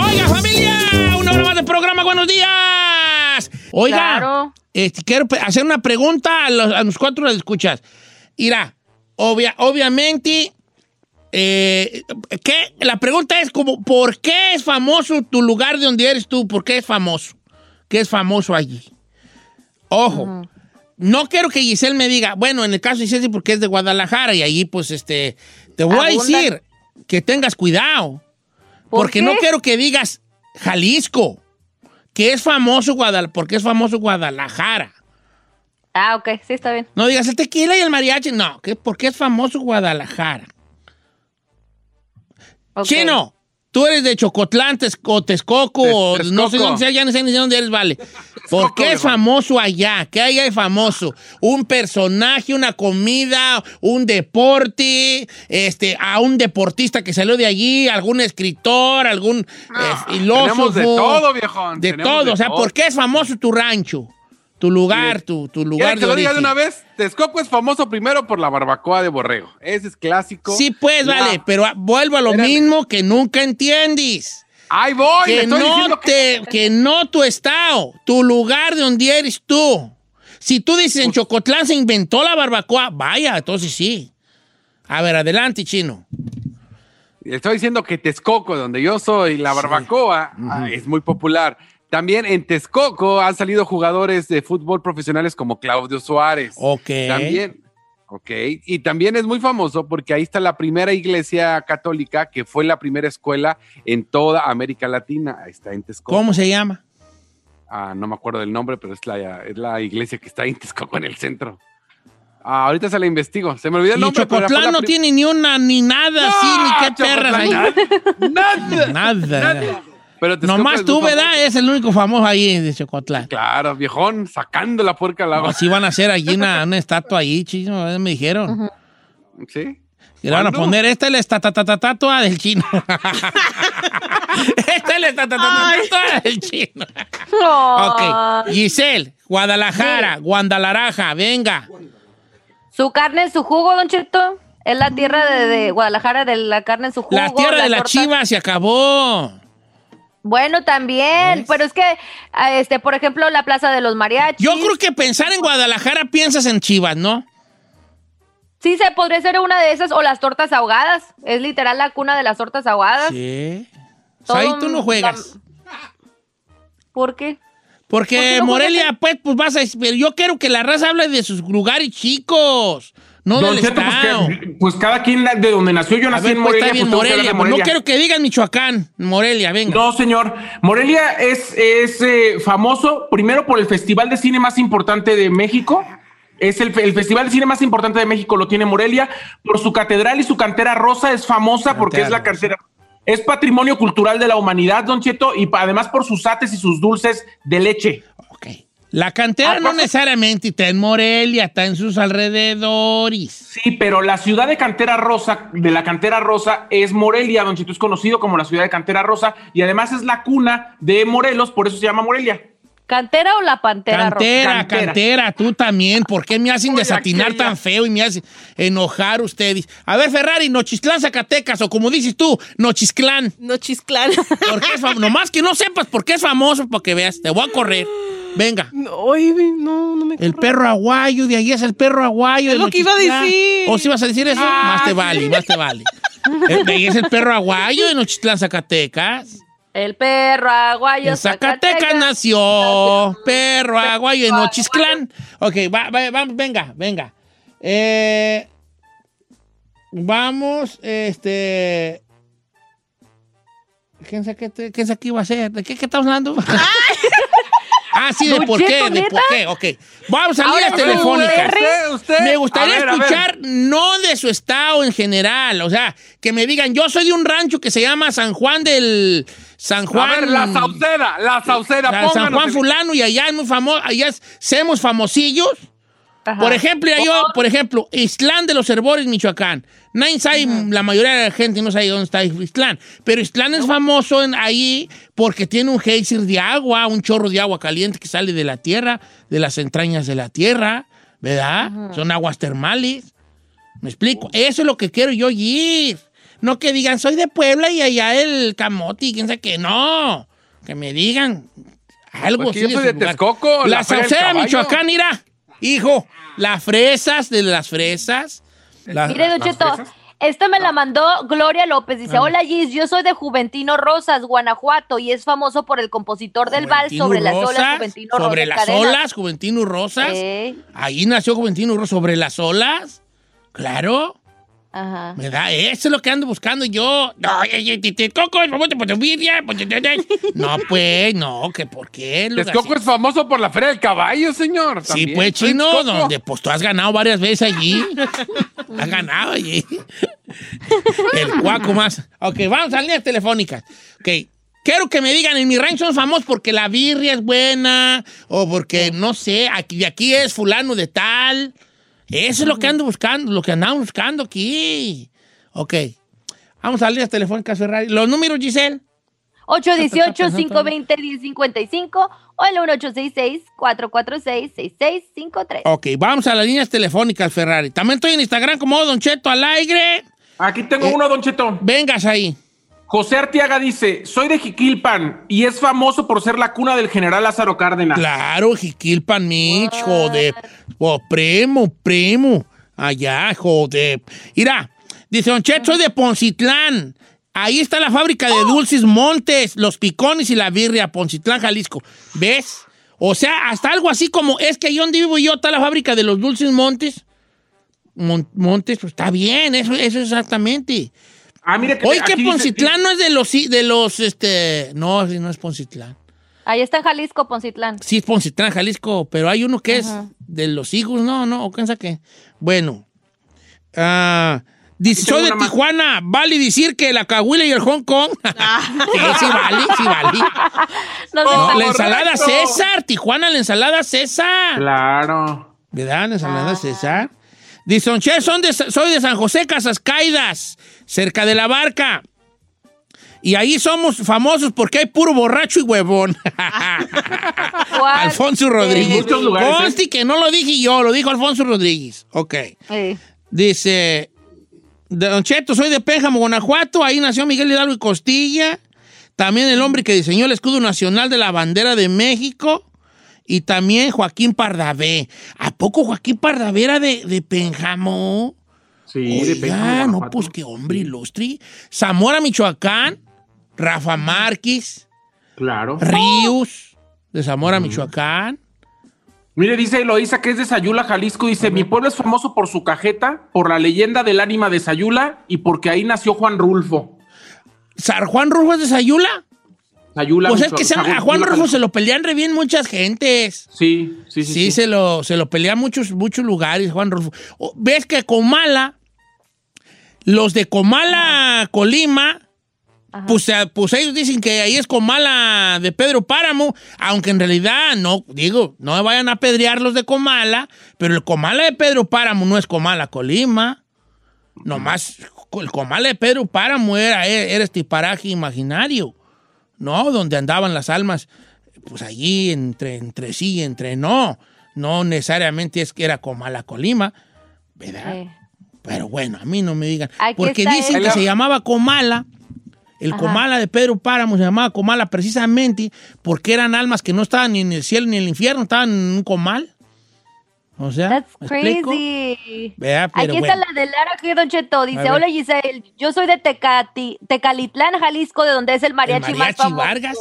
Oiga, familia, una hora más de programa, buenos días. Oiga, Claro. este, quiero hacer una pregunta a los, a los cuatro que escuchas. Irá, obvia- obviamente, eh, ¿qué? la pregunta es como, ¿por qué es famoso tu lugar de donde eres tú? ¿Por qué es famoso? ¿Qué es famoso allí? Ojo, no quiero que Giselle me diga, bueno, en el caso de Giselle sí, porque es de Guadalajara y allí pues este, te voy a decir que tengas cuidado. ¿Por Porque qué? no quiero que digas Jalisco, que es famoso Guadalajara, porque es famoso Guadalajara. Ah, ok, sí, está bien. No digas el tequila y el mariachi, no, que porque es famoso Guadalajara. Ok. Chino, tú eres de Chocotlán, Texco- Texcoco, o Texcoco. no sé dónde sea, ya no sé ni de dónde eres, vale. ¿Por qué es famoso allá? ¿Qué hay de famoso? ¿Un personaje, una comida, un deporte, este, a un deportista que salió de allí, algún escritor, algún eh, filósofo? Tenemos de todo, viejón. De todo, de o sea, todo. ¿por qué es famoso tu rancho? Tu lugar, tu, tu ¿Quieres lugar que de lo diga de una vez? Texcoco es famoso primero por la barbacoa de borrego. Ese es clásico. Sí, pues, La- vale, pero vuelvo a lo Espérame. mismo que nunca entiendes. Ahí voy, le que estoy no te, que no tu estado, tu lugar de donde eres tú. Si tú dices Pues en Chocotlán se inventó la barbacoa, vaya, entonces sí. A ver, adelante, chino. Estoy diciendo que Texcoco, donde yo soy, la barbacoa ah, es muy popular. También en Texcoco han salido jugadores de fútbol profesionales como Claudio Suárez. Ok. También, ok. Y también es muy famoso porque ahí está la primera iglesia católica que fue la primera escuela en toda América Latina. Ahí está en Texcoco. ¿Cómo se llama? Ah, no me acuerdo del nombre, pero es la, es la iglesia que está en Texcoco, en el centro. Ah, ahorita se la investigo. Se me olvidó el Y nombre. Chocotlán no tiene ni una, ni nada así, ni qué perras ahí. Chocotlán, Nada. Nada. Pero Nomás tú, ¿verdad? Es el único famoso ahí de Chocotlán. Claro, viejón, sacando la puerca al agua. Así van a hacer allí una, una estatua ahí, chino, me dijeron. ¿Sí? Y le van a poner, esta es la estatua del chino. esta es la estatua del chino. Ok. Giselle, Guadalajara, Guandalaraja, venga. Su carne en su jugo, Don Cheto. Es la tierra de, de Guadalajara de la carne en su jugo. La tierra de la torta- chiva se acabó. Bueno, también. Pero es que, este, por ejemplo, la plaza de los mariachis. Yo creo que pensar en Guadalajara piensas en chivas, ¿no? Sí, se podría ser una de esas. O las tortas ahogadas. Es literal la cuna de las tortas ahogadas. Sí. Todo Ahí tú no juegas. ¿Por qué? ¿Por Porque qué no Morelia, pues, pues vas a... Yo quiero que la raza hable de sus lugares chicos, no Don del Cheto, pues, que- pues cada quien de donde nació, yo nací ver, en pues Morelia, bien pues Morelia, pues, no quiero que digan Michoacán, Morelia, venga. No, señor. Morelia es, es eh, famoso primero por el festival de cine más importante de México. Es el, el festival de cine más importante de México, lo tiene Morelia. Por su catedral y su cantera rosa es famosa porque es la Cantera. Es patrimonio cultural de la humanidad, Don Cheto, y además por sus ates y sus dulces de leche. La cantera no ¿Acaso- necesariamente está en Morelia, está en sus alrededores. Sí, pero la ciudad de Cantera Rosa, de la Cantera Rosa, es Morelia, Don Cheto es conocido como la ciudad de Cantera Rosa, y además es la cuna de Morelos, por eso se llama Morelia. ¿Cantera o la pantera roja? Cantera, Cantera. cantera, tú también. ¿Por qué me hacen desatinar tan feo y me hacen enojar ustedes? A ver, Ferrari, Nochistlán, Zacatecas, o como dices tú, Nochisclán. No chisclán. ¿Por qué es famoso? Nomás que no sepas por qué es famoso, para que veas. Te voy a correr. Venga. No, oye, no, no me El perro aguayo, de ahí es el perro aguayo. Es de lo que iba a Nochistlán. decir. ¿O si vas a decir eso? Ah, más te vale, más te vale. Eh, Es el perro aguayo de Nochitlán, Zacatecas. El perro aguayo. En Zacatecas nació. Perro aguayo en Nochisclán. Ok, va, venga, venga. Eh, vamos, este. ¿Quién sabe qué, te- qué sabe qué iba a hacer? ¿De qué, qué estamos hablando? ah, sí, de por qué, de por qué, ok. Vamos a tú, telefónicas. Berry. Usted, usted. Me gustaría A ver, a ver. escuchar no de su estado en general, o sea, que me digan, yo soy de un rancho que se llama San Juan del San Juan. A ver, la Sauceda, la Sauceda, San- San pónganos Juan fulano y allá es muy famoso, allá es- somos famosillos. Ajá. Por ejemplo, yo, por ejemplo, Islán de los Herbores, Michoacán. Nadie sabe, la mayoría de la gente no sabe dónde está Islán. Pero Islán es famoso en, ahí porque tiene un geyser de agua, un chorro de agua caliente que sale de la tierra, de las entrañas de la tierra, ¿verdad? Son aguas termales. ¿Me explico? Eso es lo que quiero yo ir. No que digan, soy de Puebla y allá el camote y quién sabe qué. No. Que me digan algo Pues que así yo soy de lugar. Texcoco, La la. Michoacán, mira. Hijo, las fresas de las fresas. la- Mire, Don ¿Las Cheto, esta me la mandó Gloria López. Dice, hola Gis, yo soy de Juventino Rosas, Guanajuato, y es famoso por el compositor del vals sobre las olas, Rosas, Juventino Sobre Rosas las Cadenas. olas, Juventino Rosas. Eh, Ahí nació Juventino Rosas. Sobre las olas. Claro. Ajá. Me da, eso es lo que ando buscando yo. No, ay, ay, te- te- Coco, es famoso por tu por tu- te- te- No, pues, no, que por qué. Texcoco es famoso por la Feria del Caballo, señor. Sí, pues, chino, Texcoco. donde pues tú has ganado varias veces allí. has ganado allí. El cuaco más. Ok, vamos a líneas telefónicas. Ok. Quiero que me digan, en mi rancho son famosos porque la birria es buena, o porque, no sé, aquí, de aquí es fulano de tal. Eso es lo que ando buscando, lo que andamos buscando aquí. Ok. Vamos a líneas telefónicas, Ferrari. Los números, Giselle. 818-520-1055 o el 1866-446-6653. Ok, vamos a las líneas telefónicas, Ferrari. También estoy en Instagram como Don Cheto al aire. Aquí tengo Eh. uno, Don Cheto. Vengas ahí. José Artiaga dice, soy de Jiquilpan y es famoso por ser la cuna del general Lázaro Cárdenas. Claro, Jiquilpan, Mitch, joder. Oh, primo, primo. Allá, joder. Mira, dice Don Cheto, soy de Poncitlán. Ahí está la fábrica de dulces Montes, los picones y la birria, Poncitlán, Jalisco. ¿Ves? O sea, hasta algo así como, es que ahí donde vivo yo está la fábrica de los dulces Montes. Mon- Montes, pues está bien, eso, eso exactamente. Ah, mire que Oye, que dice- Poncitlán no es de los, de los, este, no, no es Poncitlán. Ahí está en Jalisco, Poncitlán. Sí, es Poncitlán, Jalisco, pero hay uno que Ajá. es de los hijos, no, no, o piensa que. Bueno. Ah, dice, tengo soy de. Tijuana, vale decir que la Cahuila y el Hong Kong. sí, sí, vale, sí, vale. No, No, sé, la ensalada César, Tijuana, la ensalada César. Claro. ¿Verdad? La ensalada César. Dice, Don Che, son de- soy de San José, Casas Caídas, cerca de la barca. Y ahí somos famosos porque hay puro borracho y huevón. Alfonso Rodríguez. En muchos lugares, ¿eh? Consti que no lo dije yo, lo dijo Alfonso Rodríguez. Ok. Eh, Dice, Don Cheto, soy de Pénjamo, Guanajuato. Ahí nació Miguel Hidalgo y Costilla. También el hombre que diseñó el escudo nacional de la bandera de México. Y también Joaquín Pardavé. ¿A poco Joaquín Pardavé era de, de Pénjamo? Sí, de Oiga, Pénjamo, no, pues qué hombre ilustre. Zamora, Michoacán. Rafa Márquez. Claro. Ríos, de Zamora, Michoacán. Mire, dice Eloísa que es de Sayula, Jalisco. Dice, mi pueblo es famoso por su cajeta, por la leyenda del ánima de Sayula y porque ahí nació Juan Rulfo. ¿San Juan Rufo es de Sayula? Sayula. Pues es que se- a Juan Rufo se lo pelean re bien muchas gentes. Sí, sí, Sí, sí. sí. Se, lo, se lo pelean muchos, muchos lugares, Juan Rufo. ¿Ves que Comala, los de Comala, Colima, pues, eh, pues ellos dicen que ahí es Comala de Pedro Páramo, aunque en realidad no, digo, no vayan a apedrear los de Comala, pero el Comala de Pedro Páramo no es Comala, Colima. Nomás, el Comala de Pedro Páramo era, era este paraje imaginario, ¿no? Donde andaban las almas, pues allí entre, entre sí, entre no. No necesariamente es que era Comala, Colima, ¿verdad? Pero bueno, a mí no me digan. Aquí Porque dicen él. que se llamaba Comala. El Ajá. Comala de Pedro Páramo se llamaba Comala precisamente porque eran almas que no estaban ni en el cielo ni en el infierno, estaban en un comal. O sea, That's crazy. Vea, pero Aquí está la de Lara G. Don Cheto. Dice, hola Giselle, yo soy de Tecati, Tecalitlán, Jalisco, de donde es el mariachi, más mariachi famoso. Vargas?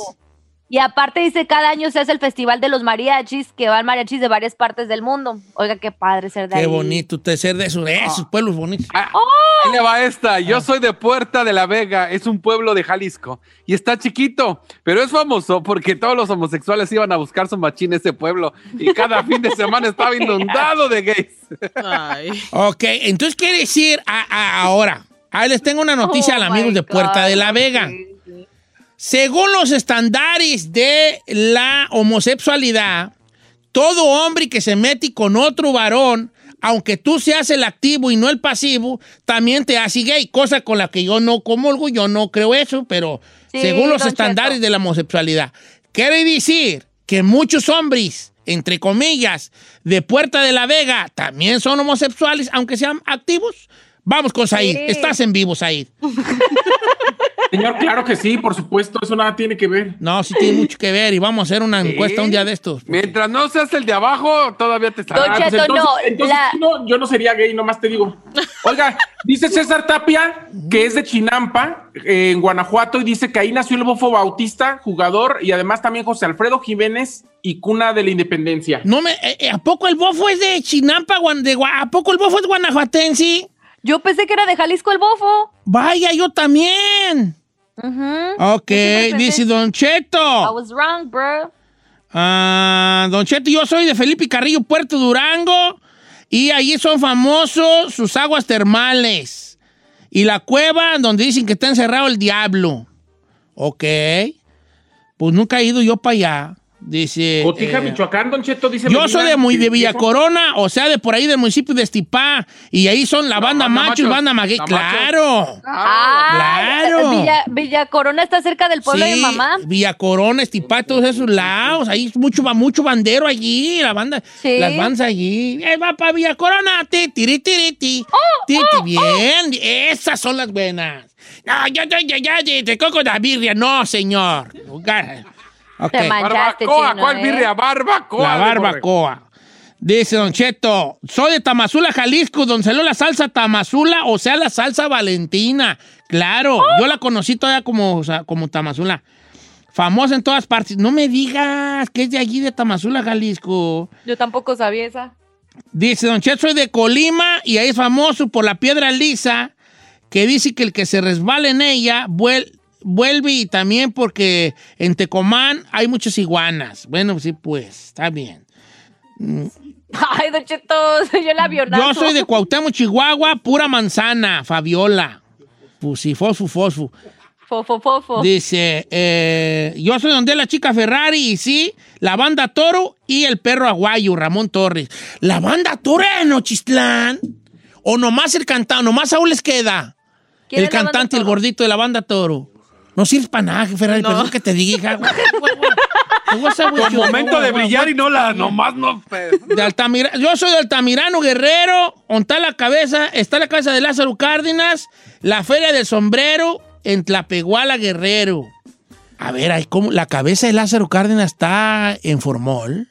Y aparte dice, cada año se hace el festival de los mariachis, que van mariachis de varias partes del mundo. Oiga, qué padre ser de Qué ahí. bonito usted ser de esos, de esos pueblos bonitos. Ah, ahí le va esta. Yo soy de Puerta de la Vega, es un pueblo de Jalisco y está chiquito, pero es famoso porque todos los homosexuales iban a buscar su machín en ese pueblo y cada fin de semana estaba inundado de gays. Ay. Ok, entonces quiere decir a- a- ahora. Ahí les tengo una noticia Oh a los amigos de Puerta de la Vega. sí. Según los estándares de la homosexualidad, todo hombre que se mete con otro varón, aunque tú seas el activo y no el pasivo, también te hace gay, cosa con la que yo no comulgo, yo no creo eso, pero Sí, según los estándares Cheto. de la homosexualidad. Quiere decir que muchos hombres, entre comillas, de Puerta de la Vega, también son homosexuales, aunque sean activos. Vamos con Said, Sí. estás en vivo, Said. Señor, claro que sí, por supuesto, eso nada tiene que ver. No, sí tiene mucho que ver y vamos a hacer una encuesta un día de estos. Mientras no seas el de abajo, todavía te Don está. Pues entonces, no, entonces la- no, yo no sería gay, nomás te digo. Oiga, dice César Tapia que es de Chinampa, eh, en Guanajuato, y dice que ahí nació el Bofo Bautista, jugador, y además también José Alfredo Jiménez y cuna de la independencia. No me, eh, eh, ¿A poco el bofo es de Chinampa? De ¿A poco el bofo es guanajuatense? Yo pensé que era de Jalisco el bofo. Vaya, yo también. Ujú. Ok, dice Don I Cheto. was wrong, bro. Ah, don Cheto, yo soy de Felipe Carrillo, Puerto Durango. Y allí son famosos sus aguas termales. Y la cueva donde dicen que está encerrado el diablo. Ok. Pues nunca he ido yo para allá. Dice. Cotija, eh, Michoacán, Don Cheto, dice. Yo Medina, soy de, muy, de Villa Corona, o sea, de por ahí del municipio de Estipá. Y ahí son la banda banda machos y banda maguey. Claro. Ah, claro. Villa, Villa Corona está cerca del pueblo de mamá. Villa Corona, Estipá, todos esos lados. Ahí es mucho, va mucho bandero allí, la banda, Sí. las bandas allí. Eh, va para Villa Corona, ti, tiri, tiri, ti. Ti, ti, bien, esas son las buenas. No, ya, ya, ya, ya, ya, te coco la birria. No, señor. Ok. Te manchaste, Barbacoa, chino, ¿cuál ¿eh? birria? Barbacoa. La barbacoa. Dice Don Cheto, soy de Tamazula, Jalisco, donde salió la salsa Tamazula, o sea, la salsa Valentina. Claro, yo la conocí todavía como, o sea, como Tamazula. Famosa en todas partes. No me digas que es de allí, de Tamazula, Jalisco. Yo tampoco sabía esa. Dice Don Cheto, soy de Colima y ahí es famoso por la piedra lisa, que dice que el que se resbala en ella vuel- vuelve y también porque en Tecomán hay muchas iguanas. Bueno, sí, pues, está bien. Ay, Don Cheto, yo la viola. Yo soy de Cuauhtémoc, Chihuahua, pura manzana, Fabiola. Fusi, fosfu, fosfu. Fofo, fofo. Dice, eh, yo soy donde la chica Ferrari y sí, la banda Toro y el perro aguayo, Ramón Torres. La banda Toro en Nochistlán. O nomás el cantante, nomás aún les queda. ¿Quién El cantante, el gordito de la banda Toro. No sirves para nada, Ferrari, No. perdón que te diga, hija. Con momento de brillar y no la, nomás no. De Altamira, yo soy de Altamirano Guerrero, está la cabeza, está la casa de Lázaro Cárdenas, la feria del sombrero en Tlapehuala Guerrero. A ver, ahí cómo la cabeza de Lázaro Cárdenas está en Formol.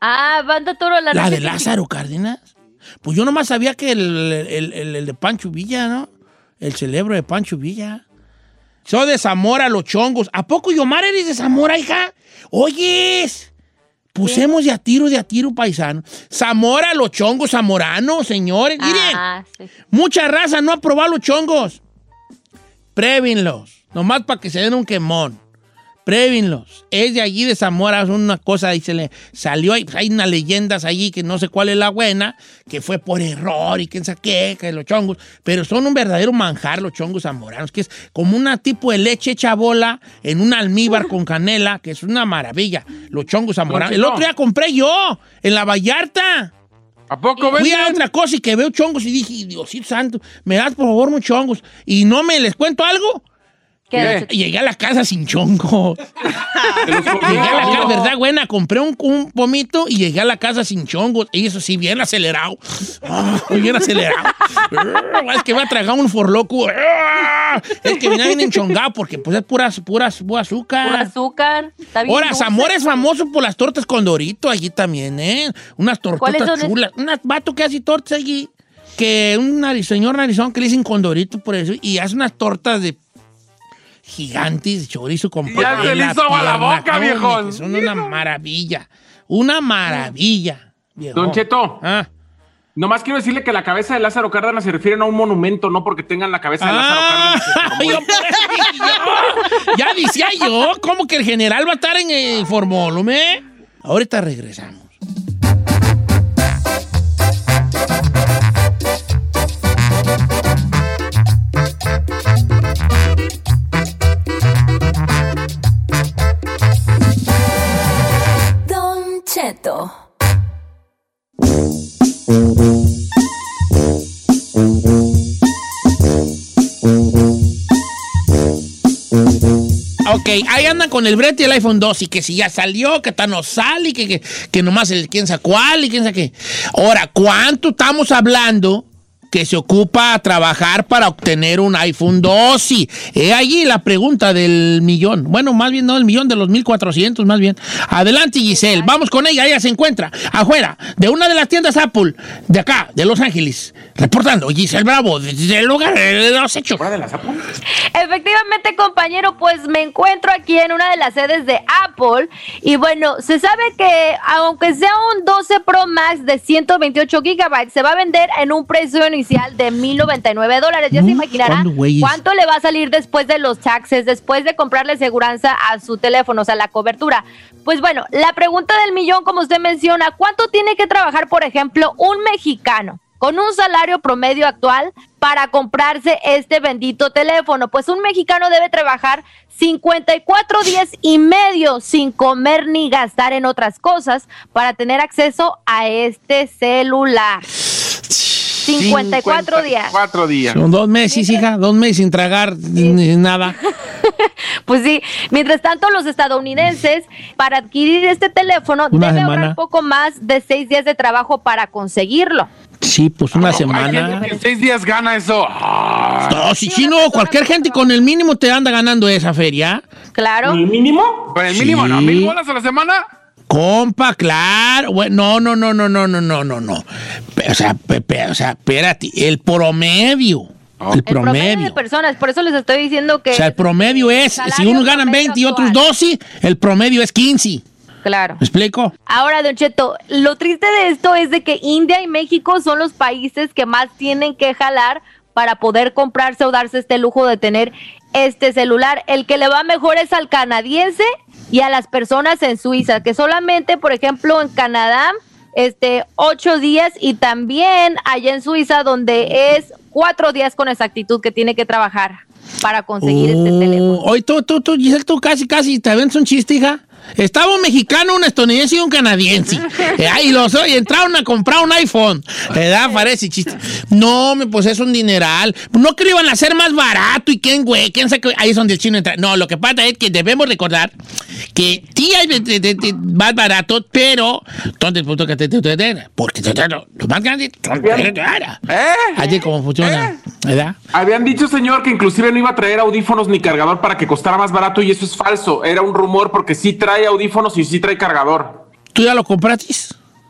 Ah, banda Toro la, La de Lázaro Cárdenas. Pues yo nomás sabía que el, el- el- el de Pancho Villa, ¿no? El celebro de Pancho Villa. Soy de Zamora, Los Chongos. ¿A poco, Yomar, eres de Zamora, hija? Oyes. Pusemos de a tiro, de a tiro, paisano. Zamora, Los Chongos, Zamorano, señores. Miren, Ah, sí. mucha raza no ha probado los chongos. Prévinlos. Nomás para que se den un quemón. Prévinlos. Es de allí de Zamora, es una cosa, ahí se le salió, hay, hay unas leyendas allí que no sé cuál es la buena, que fue por error y quién sabe qué, que los chongos, pero son un verdadero manjar los chongos zamoranos, que es como una tipo de leche hecha bola en un almíbar con canela, que es una maravilla, los chongos zamoranos. El otro día compré yo, en la Vallarta. ¿A poco Fui a otra cosa y que veo chongos y dije, Diosito santo, me das por favor unos chongos. Y no me les cuento algo. Llegué a la casa sin chongo. llegué a la casa, ¿verdad, buena? Compré un, un pomito y llegué a la casa sin chongos. Y eso sí, bien acelerado. Ah, bien acelerado. Es que me ha tragado un forloco. Ah, Es que viene bien enchongado porque pues es pura, pura, pura azúcar. Puro azúcar. Está bien Ahora, dulce. Zamora es famoso por las tortas con Dorito allí también, ¿eh? Unas ¿Cuáles tortas chulas. Un vato que hace tortas allí. Que un nariz- señor narizón que le dicen con Dorito por eso. Y hace unas tortas de gigantes de chorizo con Ya se le hizo agua la boca, que Son una maravilla. Una maravilla. viejo. Don Cheto, Ah. nomás quiero decirle que la cabeza de Lázaro Cárdenas se refieren a un monumento, no porque tengan la cabeza de Lázaro Ah, Cárdenas. yo dije yo. ya decía yo, ¿cómo que el general va a estar en el formolume? Ahorita regresamos. Cheto. Ok, ahí andan con el brete y el iPhone 2 y que si ya salió, que está no sale y que, que, que nomás el quién sabe cuál y quién sabe qué. Ahora, ¿cuánto estamos hablando que se ocupa a trabajar para obtener un iPhone 2? Y he allí la pregunta del millón. Bueno, más bien no del millón, de los 1400 más bien. Adelante, Giselle, vamos con ella. Ella se encuentra afuera de una de las tiendas Apple de acá, de Los Ángeles. Reportando, Giselle Bravo, desde el lugar de los hechos. ¿Fuera de las Apple? Efectivamente, compañero, pues me encuentro aquí en una de las sedes de Apple y bueno, se sabe que aunque sea un 12 Pro Max de 128 gigabytes, se va a vender en un precio inicial de 1.099 dólares. Ya se Mm, imaginarán cuánto le va a salir después de los taxes, después de comprarle seguridad a su teléfono, o sea, la cobertura. Pues bueno, la pregunta del millón, como usted menciona, ¿cuánto tiene que trabajar, por ejemplo, un mexicano? con un salario promedio actual para comprarse este bendito teléfono. Pues un mexicano debe trabajar 54 días y medio sin comer ni gastar en otras cosas para tener acceso a este celular. 54 días. Cuatro días. Son dos meses, hija, dos meses sin tragar ni nada. Pues sí, mientras tanto los estadounidenses para adquirir este teléfono Una debe semana. ahorrar poco más de seis días de trabajo para conseguirlo. Sí, pues una semana. gente que en seis días gana eso. Ah, No, si chino, cualquier gente con el mínimo te anda ganando esa feria. Claro. ¿El mínimo? Con el mínimo, ¿no? Sí. ¿Mil bolas a la semana? Compa, claro. Bueno, no, no, no, no, no, no, no, no. Pe- O sea, pe- pe- o sea, espérate, el promedio. El El promedio de promedio. personas, por eso les estoy diciendo que... O sea, el promedio es, si unos ganan promedio 20 y otros actual. 12, el promedio es 15. Claro. ¿Me explico? Ahora, Don Cheto, lo triste de esto es de que India y México son los países que más tienen que jalar para poder comprarse o darse este lujo de tener este celular. El que le va mejor es al canadiense y a las personas en Suiza, que solamente, por ejemplo, en Canadá, este, ocho días y también allá en Suiza, donde es cuatro días con exactitud que tiene que trabajar para conseguir este Oh, teléfono. Hoy tú, tú, tú, Giselle, tú casi, casi te ves un chiste, hija. Estaba un mexicano, un estadounidense y un canadiense. Eh, y los y entraron a comprar un iPhone. ¿Verdad? Parece chiste. No, me, pues es un dineral. No que lo iban a hacer más barato y quién, güey, quién sabe qué- Ahí es donde el chino entra. No, lo que pasa es que debemos recordar que sí hay de- de- de- de más barato, pero ¿dónde el punto que te, Porque te- te- lo más grande. ¿Eh? Así como funciona. ¿Verdad? Habían dicho, señor, que inclusive no iba a traer audífonos ni cargador para que costara más barato y eso es falso. Era un rumor porque sí trae audífonos y sí trae cargador. ¿Tú ya lo compraste?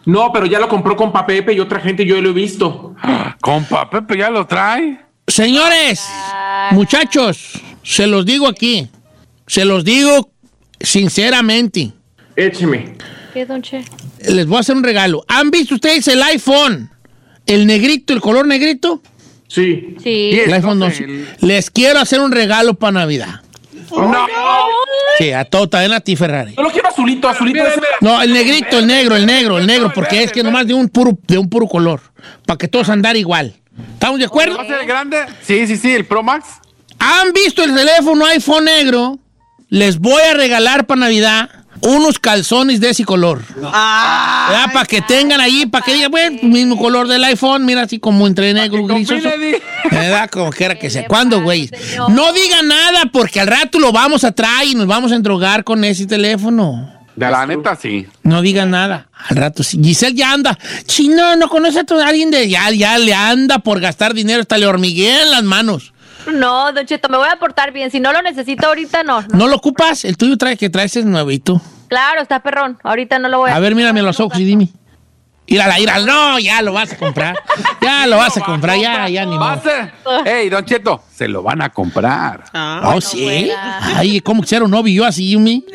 No, pero ya lo compró con Pepe y otra gente, yo lo he visto. Compa, Pepe ya lo trae. Señores, muchachos, se los digo aquí. Se los digo sinceramente. Écheme. ¿Qué, Don Che? Les voy a hacer un regalo. ¿Han visto ustedes el iPhone? El negrito, el color negrito. Sí. Sí. El iPhone no 12. sé, el- Les quiero hacer un regalo para Navidad. No. Sí, a todo, también a ti, Ferrari. Yo lo quiero azulito, azulito. Mira, ese- mira. No, el negrito, el negro, el negro, el negro, porque es que nomás de un puro, de un puro color. Para que todos andar igual. ¿Estamos de acuerdo? ¿Va a ser el grande? Sí, sí, sí, el Pro Max. ¿Han visto el teléfono iPhone negro? Les voy a regalar para Navidad unos calzones de ese color. ¿Verdad? Para que tengan ahí, para que digan, bueno, mismo color del iPhone, mira así como entre negro gris. ¿Verdad? Como quiera que sea. ¿Qué ¿Cuándo, güey? No digan nada porque al rato lo vamos a traer y nos vamos a endrogar con ese teléfono. La neta, sí. No digan nada. Al rato sí. Giselle ya anda. Chino, no conoce a tu- alguien de. Ya, ya le anda por gastar dinero. Hasta le hormiguean las manos. No, Don Cheto, me voy a portar bien. Si no lo necesito ahorita, no. no. ¿No lo ocupas? El tuyo trae que traes es nuevito. Claro, está perrón. Ahorita no lo voy a... A ver, mírame a los ojos y dime. Írala, írala. No, ya lo vas a comprar. Ya lo vas a comprar, ya, ya ni Va a modo. ser. Ey, Don Cheto, se lo van a comprar. Ah, Oh, sí. Ay, ¿cómo quisiera un novio yo así, Yumi?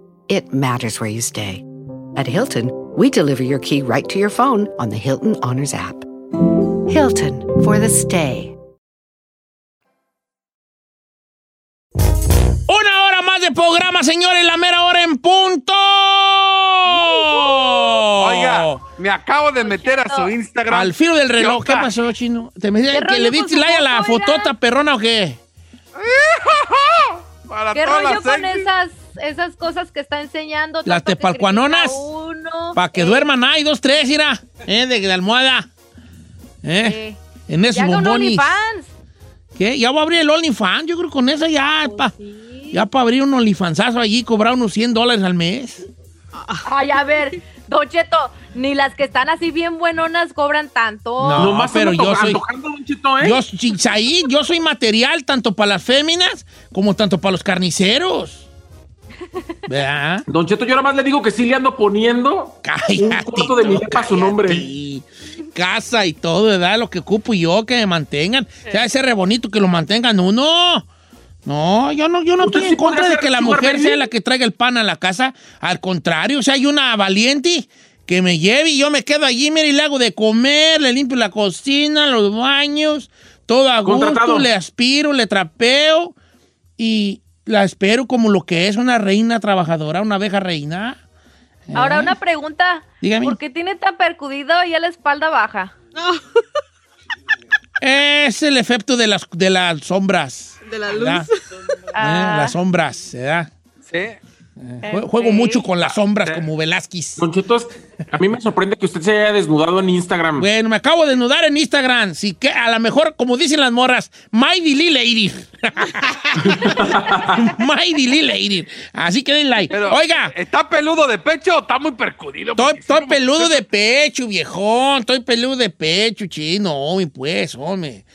it matters where you stay. At Hilton, we deliver your key right to your phone on the Hilton Honors app. Hilton for the stay. Una hora más de programa, señores, la mera hora en punto. Oiga, me acabo de meter a su Instagram. Al filo del reloj, ¿qué pasó, chino? ¿Te me ¿Qué que le diste like a la fotota perrona o qué? Para ¿Qué rollo con esas, esas cosas que está enseñando? Las tepalcuanonas. Para que Eh, duerman ahí, dos, tres, mira. ¿Eh? De, de almohada. ¿Eh? eh, En esos. OnlyFans. ¿Qué? Ya voy a abrir el OnlyFans. Yo creo que con eso ya, Pues pa, ya para abrir un OnlyFansazo allí y cobrar unos 100 dólares al mes. Ay, a ver, Don Cheto, ni las que están así bien buenonas cobran tanto. No, Nomás pero ando yo soy- Cheto, ¿eh? Yo, Chicsaí, yo soy material tanto para las féminas como tanto para los carniceros. ¿Verdad? Don Cheto, yo nada más le digo que sí le ando poniendo Cállate. un cuarto de mi tú, depa a su nombre. Casa y todo, ¿verdad? Lo que ocupo yo, que me mantengan. O sea, ese re bonito que lo mantengan uno. No, yo no, yo no ¿Usted estoy sí en contra de que la mujer baby? sea la que traiga el pan a la casa. Al contrario, o sea, hay una valiente que me lleve y yo me quedo allí, mire, y le hago de comer, le limpio la cocina, los baños, todo a gusto, le aspiro, le trapeo y la espero como lo que es una reina trabajadora, una abeja reina. Ahora una pregunta. Dígame. ¿Por qué tiene tan percudido y a la espalda baja? Es el efecto de las, de las sombras. De la luz. Eh, Ah. las sombras, ¿verdad? Sí. Jue- Juego mucho con las sombras como Velázquez. Don Cheto, es- a mí me sorprende que usted se haya desnudado en Instagram. Bueno, me acabo de desnudar en Instagram. Sí que a lo mejor, como dicen las morras, my Dilly lady. my Dilly lady. Así que den like. Pero, Oiga, ¿está peludo de pecho o está muy percudido? estoy, estoy peludo de pecho, viejón. Estoy peludo de pecho, chino. Hombre, pues, hombre.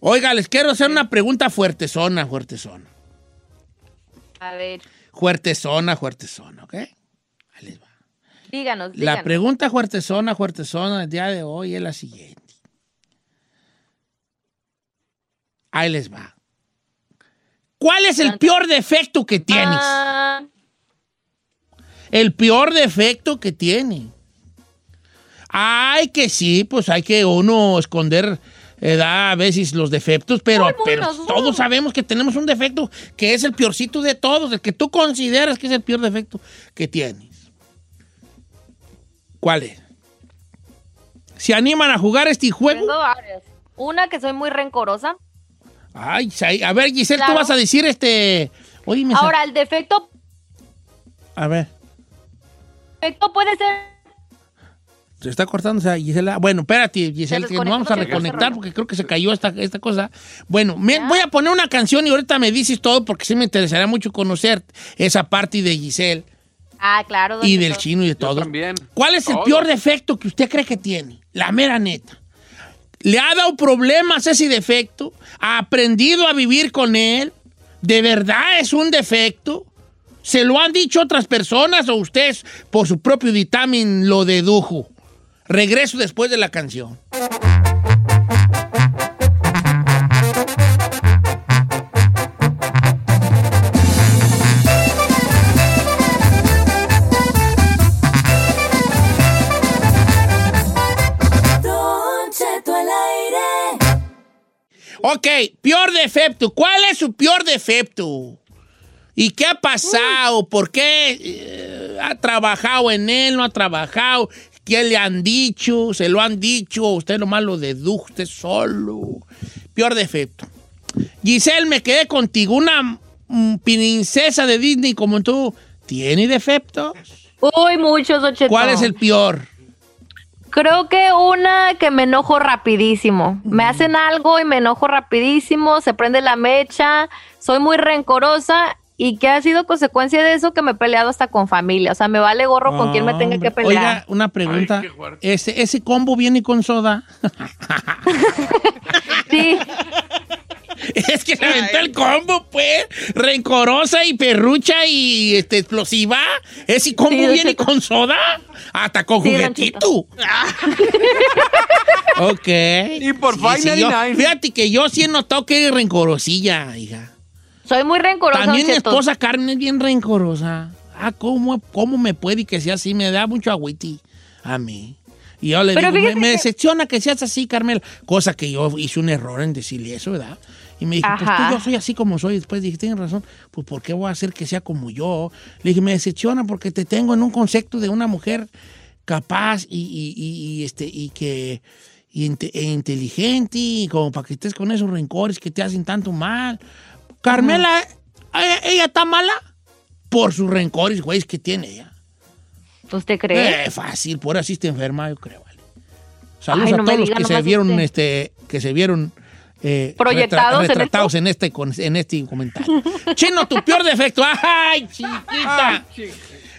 Oiga, les quiero hacer una pregunta fuertezona, fuertezona. A ver, Fuertezona, fuertezona, ¿ok? Ahí les va. díganos, La díganos. pregunta fuertezona, fuertezona del día de hoy es la siguiente. Ahí les va. ¿Cuál es el peor defecto que tienes? Ah, El peor defecto que tiene. Ay, que sí, pues hay que uno esconder eh, da a veces los defectos, pero, pero todos sabemos que tenemos un defecto que es el peorcito de todos, el que tú consideras que es el peor defecto que tienes. ¿Cuál es? ¿Se animan a jugar este juego? tengo varias. Una que soy muy rencorosa. Ay, a ver, Giselle, tú vas a decir este... Oye, Ahora, el defecto, A ver, defecto puede ser se está cortando, o sea, Gisela. Bueno, espérate, Giselle, Se que nos vamos a reconectar porque creo que se cayó esta, esta cosa. Bueno, me- voy a poner una canción y ahorita me dices todo porque sí me interesaría mucho conocer esa parte de Giselle Ah, claro. y del chino y de Yo todo. también. ¿Cuál es el peor defecto que usted cree que tiene? La mera neta. ¿Le ha dado problemas ese defecto? ¿Ha aprendido a vivir con él? ¿De verdad es un defecto? ¿Se lo han dicho otras personas o usted por su propio dictamen lo dedujo? Regreso después de la canción. Ok, peor defecto. ¿Cuál es su peor defecto? ¿Y qué ha pasado? ¿Por qué eh, ha trabajado en él? ¿No ha trabajado? ¿Qué le han dicho? ¿Se lo han dicho? ¿Usted nomás lo dedujo usted solo? Peor defecto. Giselle, me quedé contigo. Una mm, princesa de Disney como tú. ¿Tiene defectos? Uy, muchos, Don Cheto. ¿Cuál es el peor? Creo que una que me enojo rapidísimo. Me hacen algo y me enojo rapidísimo, se prende la mecha, soy muy rencorosa y que ha sido consecuencia de eso que me he peleado hasta con familia. O sea, me vale gorro con quien me tenga que pelear. Oiga, una pregunta. Ay. ¿Ese, ¿Ese combo viene con soda? Sí, Es que se aventó el combo, pues. Rencorosa y perrucha y este, explosiva. Ese combo Sí, viene con soda. Hasta con Sí, juguetito. ok. Y por Final yo- Nine. Fíjate que yo sí he notado que rencorosilla, hija. Soy muy rencorosa. También mi esposa Carmen es bien rencorosa. Ah, ¿cómo, ¿cómo me puede que sea así? Me da mucho agüiti a mí. Y yo le Pero digo, me, me decepciona que seas así, Carmela. Cosa que yo hice un error en decirle eso, ¿verdad? Y me dijo, pues Ajá. tú, yo soy así como soy. Después dije, tienes razón, pues ¿por qué voy a hacer que sea como yo? Le dije, me decepciona porque te tengo en un concepto de una mujer capaz y, y- y- y, este, y que y e inteligente y como para que estés con esos rencores que te hacen tanto mal. Carmela, ella, ella está mala por sus rencores, güey, que tiene ella. ¿Usted cree? Eh, fácil, por así está enferma, yo creo, vale. Saludos Ay, a no todos los que no se vieron, este, que se vieron eh, ¿Proyectados en retratados en, este, en este comentario. Chino, tu peor defecto. ¡Ay, chiquita!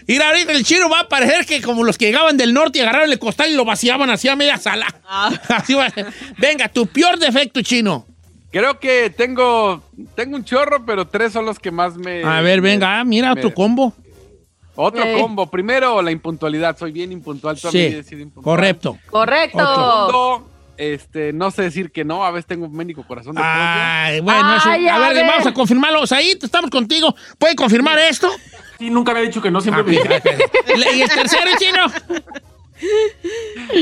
Mira, ahorita el chino va a parecer que como los que llegaban del norte y agarraron el costal y lo vaciaban hacia media sala. Así va. Venga, tu peor defecto, chino. Creo que tengo, tengo un chorro, pero tres son los que más me. A ver, me- venga, ah, mira me- tu combo. Otro combo. Primero, la impuntualidad. Soy bien impuntual. Sí, impuntual. correcto. Correcto. Segundo, este, no sé decir que no. A veces tengo un médico corazón de. Ay, bueno, eso- Ay, a a ver, ver. vamos a confirmarlo. Said, estamos contigo. ¿Puede confirmar esto? Sí, nunca había dicho que no, siempre Ah, me. ¿Y el tercero, chino?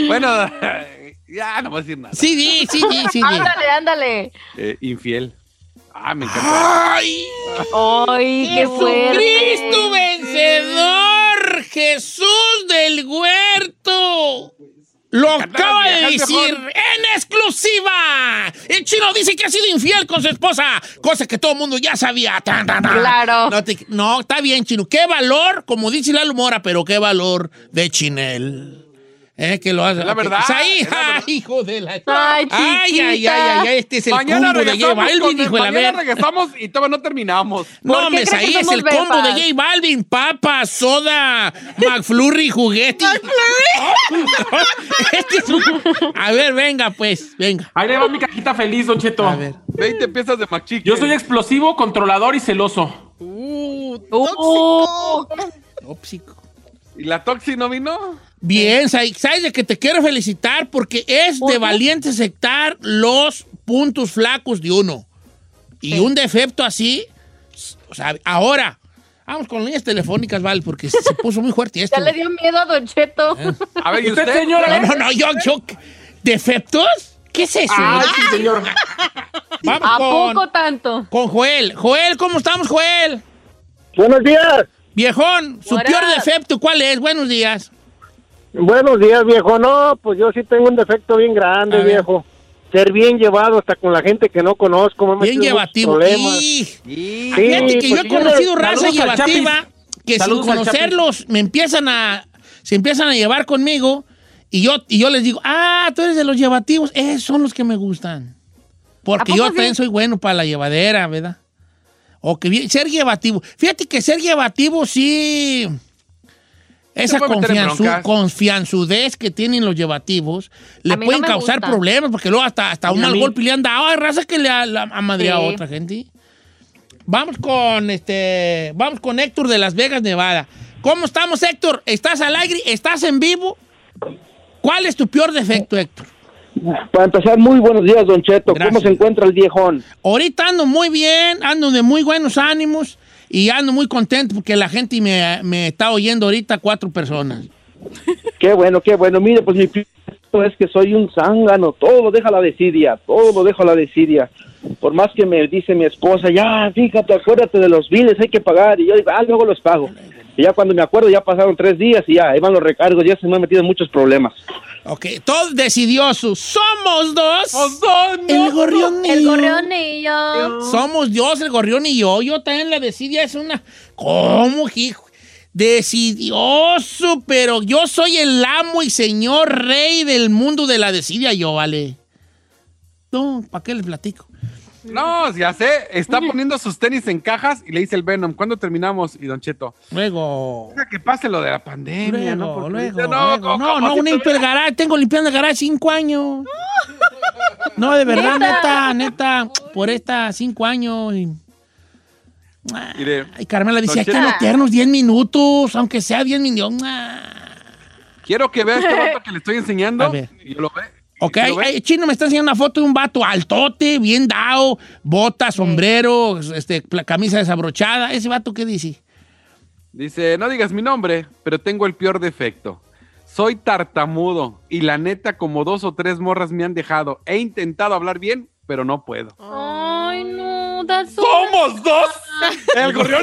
Bueno, ya no voy a decir nada. Sí, di, sí, di, sí, di. Ándale, ándale. Eh, infiel. Ah, me encanta. ¡Ay! Ay, qué fuerte. ¡Cristo vencedor! ¡Jesús del huerto! Lo acaba de decir mejor. en exclusiva. El chino dice que ha sido infiel con su esposa, cosa que todo el mundo ya sabía. Tan, tan, tan. Claro. No, te- no, está bien, chino. Qué valor, como dice Lalo Mora, pero qué valor de Chinel. Eh, que lo hace. la verdad, Ahí, es la verdad. ay, hijo de la. Ay, ay, ay, ay, ay, Este es el mañana combo de J. Balvin, hijo de la mañana verga. regresamos y todavía no terminamos. No, ¿Por qué me ahí es el combo de? J Balvin, papa, soda, McFlurry, juguete. Este es un- A ver, venga, pues, venga. Ahí le va mi cajita feliz, Don Cheto. A ver. 20 piezas de McChicken. Yo soy explosivo, controlador y celoso. Uh, Tóxico. ¿Y la Toxi no vino? Bien, sabes de que te quiero felicitar porque es de valiente aceptar los puntos flacos de uno. Y un defecto así, o sea, ahora, vamos con líneas telefónicas, ¿vale? Porque se puso muy fuerte esto. Ya le dio miedo a Don Cheto. A ver, ¿y ¿Usted, usted? señora? No, no, no, yo, yo, ¿defectos? ¿Qué es eso? Ay, sí, señor. Vamos ¿A con, poco tanto? con Joel. Joel, ¿cómo estamos, Joel? Buenos días. Viejón, su What peor up? defecto, ¿cuál es? Buenos días. Buenos días, viejo. No, pues yo sí tengo un defecto bien grande, viejo. Ser bien llevado hasta con la gente que no conozco. Me Bien llevativo. Y- Sí. Fíjate que yo pues he yo- conocido raza llevativa que sin Saludos conocerlos me empiezan a se empiezan a llevar conmigo y yo y yo les digo, "Ah, tú eres de los llevativos, esos son los que me gustan." Porque ¿A yo también soy bueno para la llevadera, ¿verdad? O que bien- ser llevativo. Fíjate que ser llevativo sí esa confianzu- confianzudez que tienen los llevativos le no pueden causar gusta. problemas porque luego hasta, hasta un mal golpe le han dado. Hay raza que le ha, madreado a Sí. otra gente. Vamos con este. Vamos con Héctor de Las Vegas, Nevada. ¿Cómo estamos, Héctor? ¿Estás al aire? ¿Estás en vivo? ¿Cuál es tu peor defecto, Héctor? Para empezar, muy buenos días, Don Cheto. Gracias. ¿Cómo se encuentra el viejón? Ahorita ando muy bien, ando de muy buenos ánimos y ando muy contento porque la gente me, me está oyendo ahorita cuatro personas. Qué bueno, qué bueno. Mire, pues mi es que soy un zángano. Todo lo deja a la desidia. Todo lo dejo a la desidia. Por más que me dice mi esposa, ya, fíjate, acuérdate de los biles, hay que pagar. Y yo digo, ah, luego los pago. Y ya cuando me acuerdo, ya pasaron tres días y ya, ahí van los recargos, ya se me han metido en muchos problemas. Ok, todos decidiosos. Somos dos. Los dos, no. El gorrión y El yo. gorrión y yo. Somos Dios, el gorrión y yo. Yo también la decidia es una. ¿Cómo, hijo? Decidioso, pero yo soy el amo y señor rey del mundo de la decidia, yo, vale. No, ¿para qué les platico? No, ya sé. Está poniendo sus tenis en cajas y le dice el Venom, ¿cuándo terminamos? Y Don Cheto, Luego. deja que pase lo de la pandemia, ¿no? Luego, Porque luego, dice, luego. ¿cómo- No, no, si limpio el tuviera- garage. Tengo limpiando el garage cinco años. No, de verdad, neta, neta. Por esta cinco años. Y... Mire, Ay, Carmela dice, hay que meternos 10 minutos, aunque sea 10 minutos. Quiero que vea este vato que le estoy enseñando. A ver. Y lo ve. Ok, Chino me está enseñando una foto de un vato altote, bien dado, bota, sombrero, este, camisa desabrochada. ¿Ese vato qué dice? Dice, no digas mi nombre, pero tengo el peor defecto. Soy tartamudo y la neta como dos o tres morras me han dejado. He intentado hablar bien, pero no puedo. Ay, no, that's so- ¡Somos dos! El gorrión.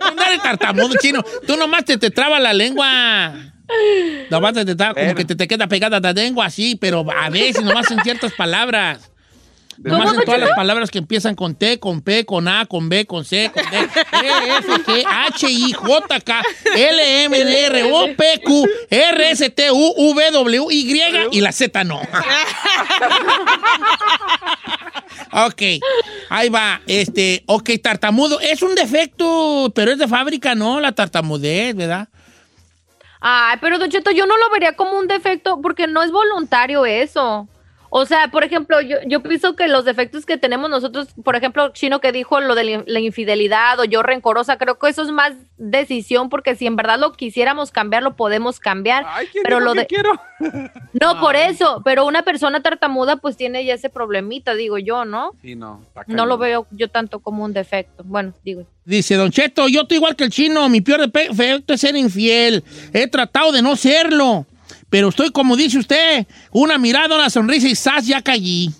Tú no eres tartamudo, Chino. Tú nomás te, te traba la lengua. Nomás te, te como que te, te queda pegada la lengua así, pero a veces nomás en ciertas palabras. Nomás ¿Cómo, en todas las palabras que empiezan con T, con P, con A, con B, con C, con D, E, F, G, H, I, J, K, L, M, N, R, O, P, Q, R, S, T, U, V, W, Y y la Z no. ok, ahí va. Este, ok, tartamudo. Es un defecto, pero es de fábrica, ¿no? La tartamudez, ¿verdad? Ay, pero Don Cheto, yo no lo vería como un defecto porque no es voluntario eso. O sea, por ejemplo, yo, yo pienso que los defectos que tenemos nosotros, por ejemplo, Chino que dijo lo de la- infidelidad o yo rencorosa, creo que eso es más decisión porque si en verdad lo quisiéramos cambiar, lo podemos cambiar. Ay, ¿quién pero dijo lo que de... quiero? No, por eso, pero una persona tartamuda pues tiene ya ese problemita, digo yo, ¿no? Sí, no. No lo veo yo tanto como un defecto. Bueno, digo. Dice Don Cheto, yo estoy igual que el chino, mi peor defecto es ser infiel. He tratado de no serlo, pero estoy como dice usted, una mirada, una sonrisa y ¡zas! ya caí.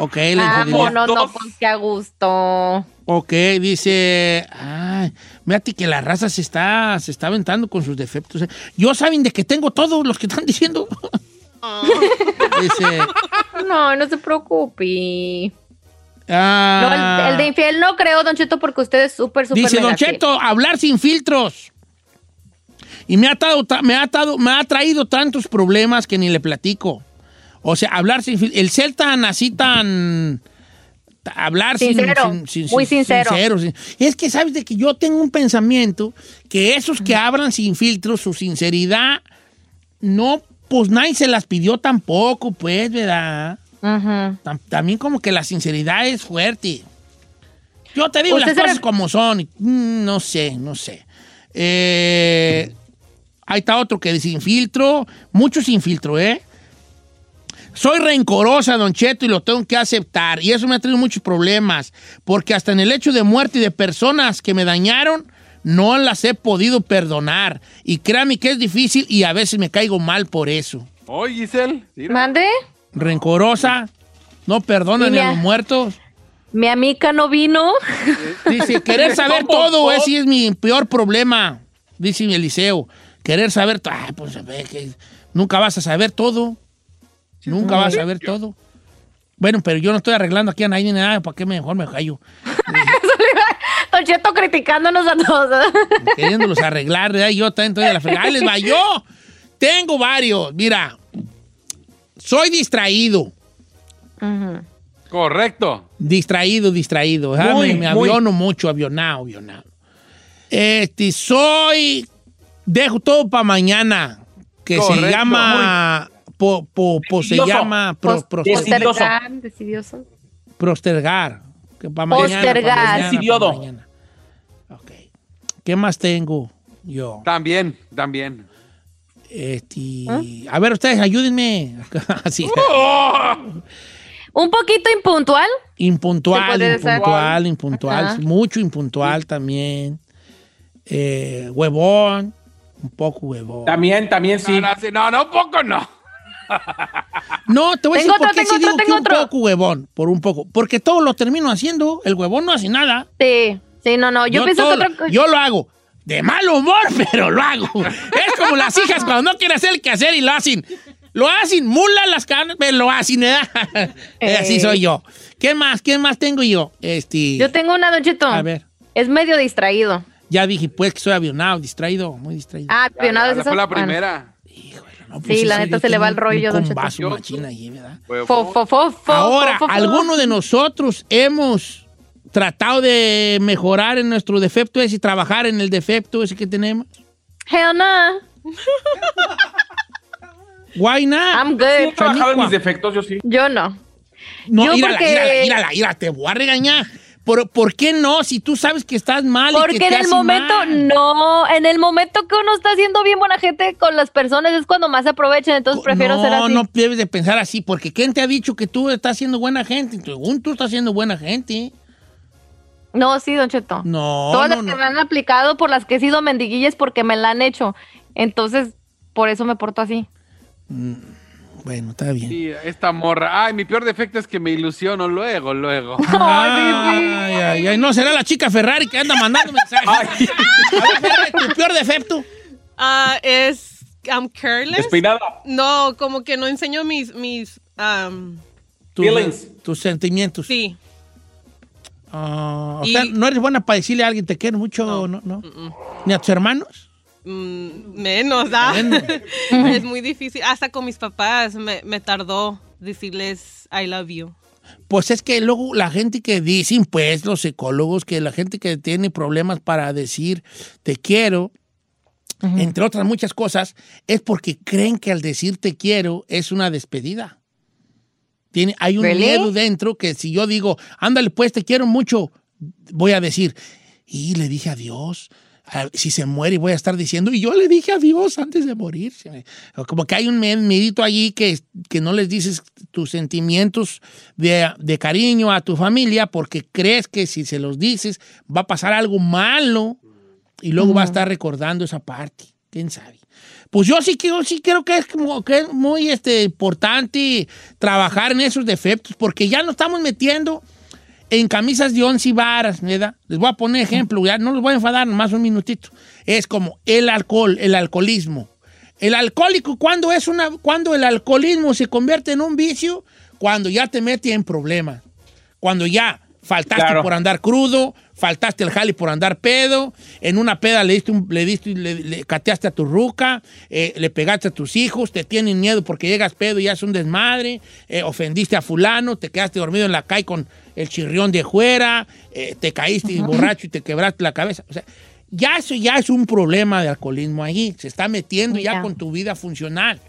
Ok, la Ah, no, no, Dos. pues qué a gusto. Ok, dice, ay, mírate que la raza se está, se está aventando con sus defectos. eh. Yo saben de que tengo todos los que están diciendo. dice, No, no se preocupe. No, ah, el, el de infiel no creo, Don Cheto, porque usted es súper, súper Dice Don. Cheto, hablar sin filtros. Y me ha, atado, ta- me, ha atado- me ha traído tantos problemas que ni le platico. O sea, hablar sin filtros. El ser tan así, tan... ta- Hablar sin- Sincero, sin, sin- muy sin- sincero. sin- Es que sabes de que yo tengo un pensamiento que esos que hablan sin filtros, su sinceridad, no, pues nadie se las pidió tampoco, pues, ¿verdad? Ujú. Tam- También como que la sinceridad es fuerte. Yo te digo las cosas como son. mm, No sé, no sé. Eh, ahí está otro que sin filtro. Mucho sin filtro, ¿eh? Soy rencorosa, Don Cheto, y lo tengo que aceptar. Y eso me ha traído muchos problemas. Porque hasta en el hecho de muerte y de personas que me dañaron, no las he podido perdonar. Y créame que es difícil y a veces me caigo mal por eso. Oye, Giselle. mira. ¿Mande? Rencorosa, no perdona Y ni a los muertos. Mi amiga no vino. Dice, querer saber todo, ese es mi peor problema, dice Eliseo. Querer saber todo. Ay, pues a ver, que nunca vas a saber todo. Nunca vas a saber todo. Bueno, pero yo no estoy arreglando aquí a nadie ni nada, ¿para qué mejor me callo? Don Cheto criticándonos a todos. Queriéndolos arreglar, ¿verdad? Yo también estoy a la fregada. Ahí les va, yo tengo varios. Mira, soy distraído. Correcto. Distraído, distraído. ¿verdad? Muy, me, me muy. aviono mucho, avionado, avionado. Este, soy. Dejo todo para mañana. Que se llama. Po, po- po- se llama pro-. Postergar, decidioso. postergar. Que pa' mañana, Postergar. mañana. Ok. ¿Qué más tengo yo? También, también. Este, ¿Ah? A ver, ustedes, ayúdenme. Así. Un poquito impuntual. ¿Se Impuntual, impuntual, impuntual, Ajá. mucho impuntual también. Eh, huevón, un poco huevón. También, también sí. No, no, sí, no, no, poco no. No, te voy a decir Tengo por otro, qué tengo sí otro, digo que tengo un otro. poco huevón, por un poco. Porque todo lo termino haciendo, el huevón no hace nada. Sí, sí, no, no. Yo, pienso todo que cosa. yo lo hago de mal humor, pero lo hago. es como las hijas cuando no quieren hacer el quehacer y lo hacen. Lo hacen, mula las carnes, pero lo hacen. ¿eh? Eh, Así soy yo. ¿Qué más? ¿Qué más tengo yo? Este, Yo tengo una, Don Cheto. A ver. Es medio distraído. Ya dije, pues, que soy avionado, distraído, muy distraído. Ah, avionado es esa eso. fue la primera. No, sí, la neta se le va el un- rollo, un combazo Yo- machina ahí, ¿verdad? Fo, fo, fo, fo, Ahora, fo, fo, fo. alguno de nosotros hemos tratado de mejorar en nuestro defecto ese y trabajar en el defecto ese que tenemos. Hell no. Why not? I'm good. trabajado en Chanicua. mis defectos, yo sí. Yo no. No, Yo mírala, porque- mírala, mírala, mírala, te voy a regañar. ¿Por, por qué no? Si tú sabes que estás mal y que Porque te en el momento, mal. no, en el momento que uno está haciendo bien buena gente con las personas es cuando más aprovechan, entonces prefiero no, ser así. no debes de pensar así, porque ¿quién te ha dicho que tú estás siendo buena gente? Según tú estás siendo buena gente. No, sí, Don Cheto. No, Todas no, las que no. me han aplicado por las que he sido mendiguillas porque me la han hecho. Entonces, por eso me porto así. Bueno, está bien. Sí, esta morra. Ay, mi peor defecto es que me ilusiono luego, luego. Ay, ay, ay, no será la chica Ferrari que anda mandando mensajes. A ver, Ferrari, tu peor defecto. Ah, es I'm careless. Despeinada. No, como que no enseño mis mis um, Tus, Feelings. tus sentimientos. sí. Ah, o Y- sea, no eres buena para decirle a alguien te quiero mucho, no, no. Ni a tus hermanos. Mm, menos, ¿ah? Menos. es muy difícil. Hasta con mis papás me, me tardó decirles I love you. Pues es que luego la gente que dicen, pues los psicólogos, que la gente que tiene problemas para decir te quiero, entre otras muchas cosas, es porque creen que al decir te quiero es una despedida. Tiene, hay un ¿Really? miedo dentro que si yo digo, ándale, pues te quiero mucho, voy a decir, y le dije adiós. Si se muere, voy a estar diciendo, y yo le dije adiós antes de morir. Como que hay un me- medito allí que, que no les dices tus sentimientos de, de cariño a tu familia porque crees que si se los dices va a pasar algo malo y luego va a estar recordando esa parte. ¿Quién sabe? Pues yo sí, yo sí creo que es, como, que es muy este, importante trabajar en esos defectos porque ya nos estamos metiendo en camisas de once varas, ¿verdad? Les voy a poner ejemplo, ya no los voy a enfadar, nomás un minutito. Es como el alcohol, el alcoholismo. El alcohólico, ¿cuándo, es una, cuando el alcoholismo se convierte en un vicio? Cuando ya te mete en problemas. Cuando ya faltaste Claro. por andar crudo, faltaste el jale por andar pedo, en una peda le diste, un- le, diste le, le cateaste a tu ruca, eh, le pegaste a tus hijos, te tienen miedo porque llegas pedo y ya es un desmadre, eh, ofendiste a fulano, te quedaste dormido en la calle con el chirrión de fuera, eh, te caíste borracho y te quebraste la cabeza. O sea, ya eso ya es un problema de alcoholismo ahí, se está metiendo ya Ya. con tu vida funcional.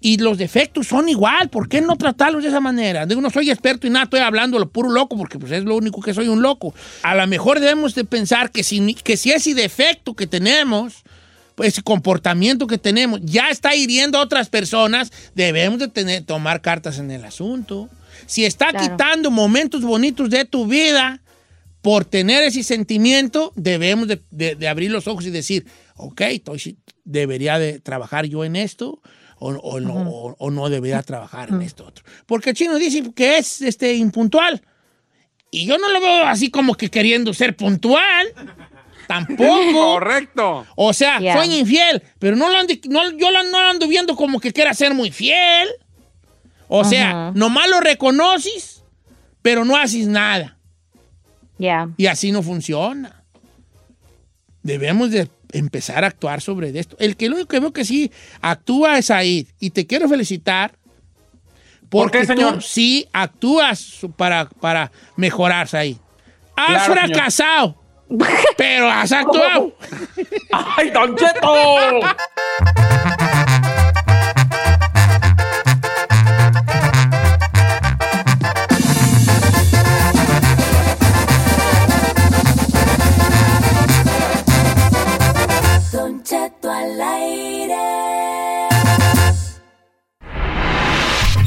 Y los defectos son igual, ¿por qué no tratarlos de esa manera? Digo, no soy experto y nada, estoy hablando lo puro loco, porque pues es lo único que soy un loco. A lo mejor debemos de pensar que si, que si ese defecto que tenemos, ese comportamiento que tenemos ya está hiriendo a otras personas, debemos de tener, tomar cartas en el asunto. Si está Claro. quitando momentos bonitos de tu vida por tener ese sentimiento, debemos de, de- de abrir los ojos y decir, ok, estoy- debería de trabajar yo en esto o, o no, o- o no debería trabajar en esto otro. Porque el chino dice que es este, impuntual. Y yo no lo veo así como que queriendo ser puntual. Tampoco. Correcto. O sea, Ya. soy infiel, pero no lo ando, no, yo la- no lo ando viendo como que quiera ser muy fiel. O sea, nomás lo reconoces, pero no haces nada. Ya. Y así no funciona. Debemos de empezar a actuar sobre esto. El que lo único que veo que sí actúa es ahí. Y te quiero felicitar. ¿Por Porque qué, señor? tú sí actúas para, para mejorar ahí. Has Claro, señor. fracasado, pero has actuado. ¡Ay, Don Cheto!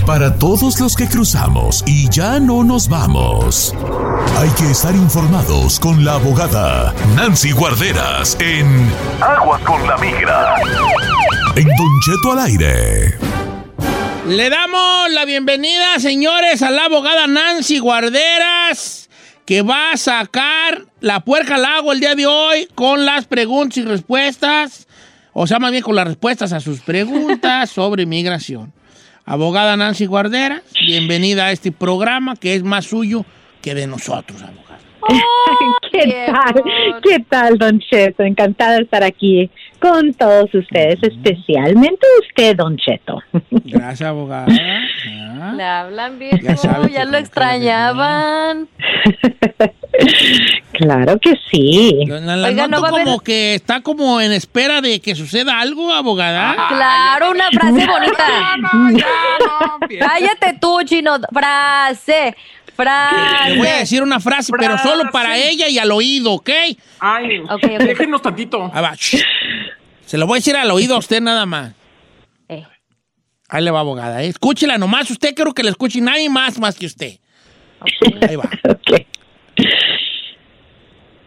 Para todos los que cruzamos y ya no nos vamos. Hay que estar informados con la abogada Nancy Guarderas en Aguas con la Migra. En Don Cheto al aire. Le damos la bienvenida, señores, a la abogada Nancy Guarderas, que va a sacar la puerca al agua el día de hoy con las preguntas y respuestas, o sea, más bien con las respuestas a sus preguntas sobre migración. Abogada Nancy Guarderas, bienvenida a este programa que es más suyo que de nosotros, abogada. ¿Qué tal? ¿Qué tal, Don Cheto? Encantada de estar aquí con todos ustedes, especialmente usted, Don Cheto. Gracias, abogada. Le hablan bien, Ya ya lo extrañaban. Claro que sí. La, la Oiga, no va a haber- como que está como en espera de que suceda algo, abogada. Claro, una frase bonita. Cállate tú, chino. Frase. Frase. Le voy a decir una frase, pero solo para ella y al oído, ¿ok? Ay, Ok, ok. déjenos tantito. Ahí va. Se lo voy a decir al oído a usted nada más. Eh. Ahí le va, abogada. ¿eh? Escúchela nomás. Usted creo que le escuche nadie más más que usted. Ahí va.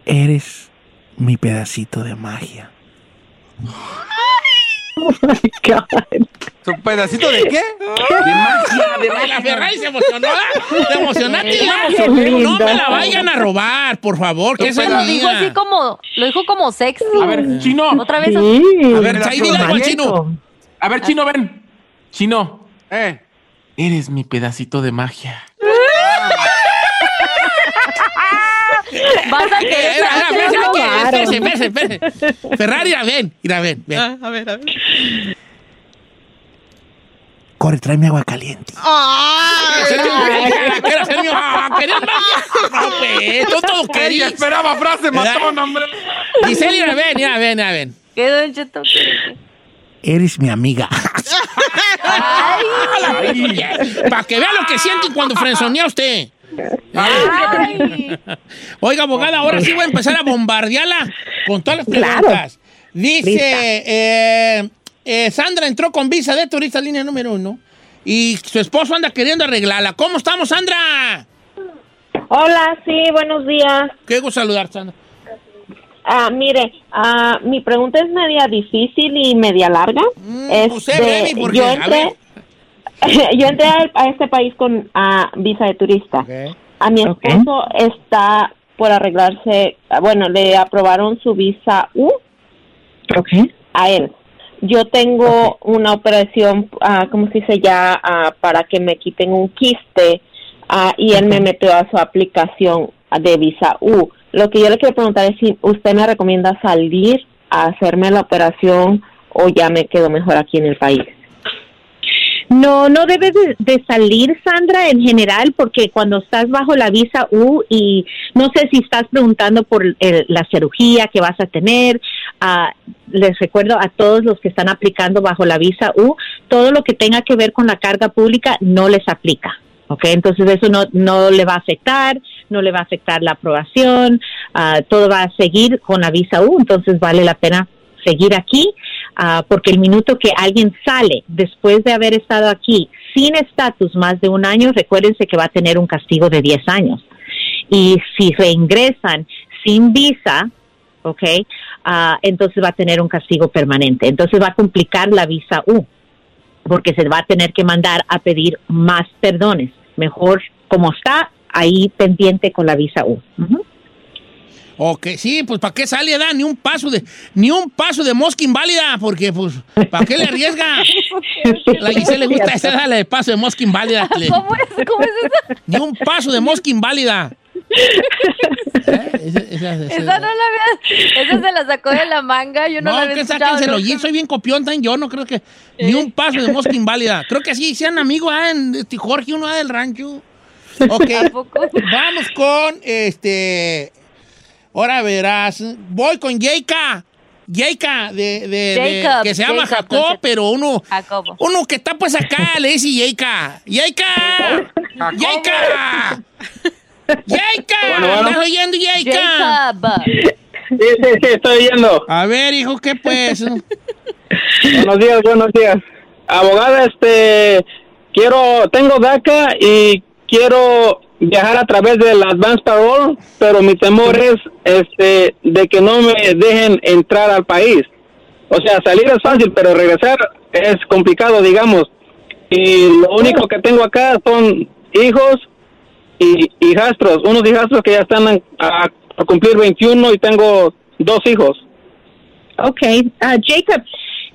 Eres mi pedacito de magia. Oh my God. ¿Su pedacito de qué? De magia, de La. Ferrari se emocionó. ¿eh? ¿Te emocionaste? Qué No me la vayan a robar, por favor, que esa es Lo dijo así como, lo dijo como sexy. A ver, Chino. Otra vez. Sí. A ver, ahí dile algo al chino. A ver, Chino, ven. Chino, Eh. eres mi pedacito de magia. Vas a Eh, querer. era, espérese, espérese, espérese. Ferrari, ven, mira, ven, ven. Ah, a ver, a ver. Corre, tráeme agua caliente. Quiero hacer mi ah, quería. No, todo Ella querías. esperaba frase matón, hombre. Giselle, mira, ven, mira, ven, mira, ven. ¿Qué, Don Cheto? Eres mi amiga. Ay, Para que vea lo que sienten cuando frenzonea usted. Ay. Oiga, abogada, ahora sí voy a empezar a bombardearla con todas las Claro. preguntas. Dice, eh, eh, Sandra entró con visa de turista línea número uno y su esposo anda queriendo arreglarla. ¿Cómo estamos, Sandra? Hola, sí, buenos días. Qué gusto saludar, Sandra. Ah, mire, ah, mi pregunta es media difícil y media larga. Mm, Este, sé breve, porque, yo a entré, yo entré a, a este país con visa de turista. A mi esposo está por arreglarse, bueno, le aprobaron su visa U a él. Yo tengo una operación, ah, ¿cómo se dice ya? Ah, para que me quiten un quiste ah, y él me metió a su aplicación de visa U. Lo que yo le quiero preguntar es si usted me recomienda salir a hacerme la operación o ya me quedo mejor aquí en el país. No, no debes de, salir, Sandra, en general, porque cuando estás bajo la visa U y no sé si estás preguntando por el- la cirugía que vas a tener, ah, les recuerdo a todos los que están aplicando bajo la visa U, todo lo que tenga que ver con la carga pública no les aplica. ¿ok? Entonces eso no, no le va a afectar, no le va a afectar la aprobación, ah, todo va a seguir con la visa U, entonces vale la pena seguir aquí, ah, porque el minuto que alguien sale después de haber estado aquí sin estatus más de un año, recuérdense que va a tener un castigo de 10 años. Y si reingresan sin visa, ¿ok? Ah, entonces va a tener un castigo permanente. Entonces va a complicar la visa U, porque se va a tener que mandar a pedir más perdones. Mejor como está, ahí pendiente con la visa U. Ok, sí, pues ¿para qué sale, da? Ni un paso de, ni un paso de mosca inválida, porque pues, ¿para qué le arriesga? La Giselle le gusta esa dale de paso de mosca inválida. ¿Cómo es? ¿Cómo es eso? Ni un paso de mosca inválida. ¿Eh? Esa- esa- esa- Esa no la había. Esa se la sacó de la manga. Yo no, la No, había que sáquenselo. Yo soy bien copión también. Yo no creo que ni un paso de mosca inválida. Creo que así sean amigos ah, en este, Jorge, uno ah, del rancho. Ok. Vamos con este. Ahora verás. Voy con Yeika. Yeika, de, de- de- Jacob, que se llama Jacob, pero uno, Jacobo. uno que está pues acá le dice. ¡Yeika! ¡Yeika! Bueno, bueno. ¿Estás oyendo? Jacob. Sí, sí, sí, estoy yendo. A ver, hijo, ¿qué pues? Buenos días, buenos días. Abogada, este, quiero, tengo DACA y quiero viajar a través del Advance Parole, pero mi temor es, este, de que no me dejen entrar al país. O sea, salir es fácil, pero regresar es complicado, digamos. Y lo único que tengo acá son hijos y hijastros, unos hijastros que ya están a, cumplir 21 y tengo dos hijos. Ok, ah, Jacob,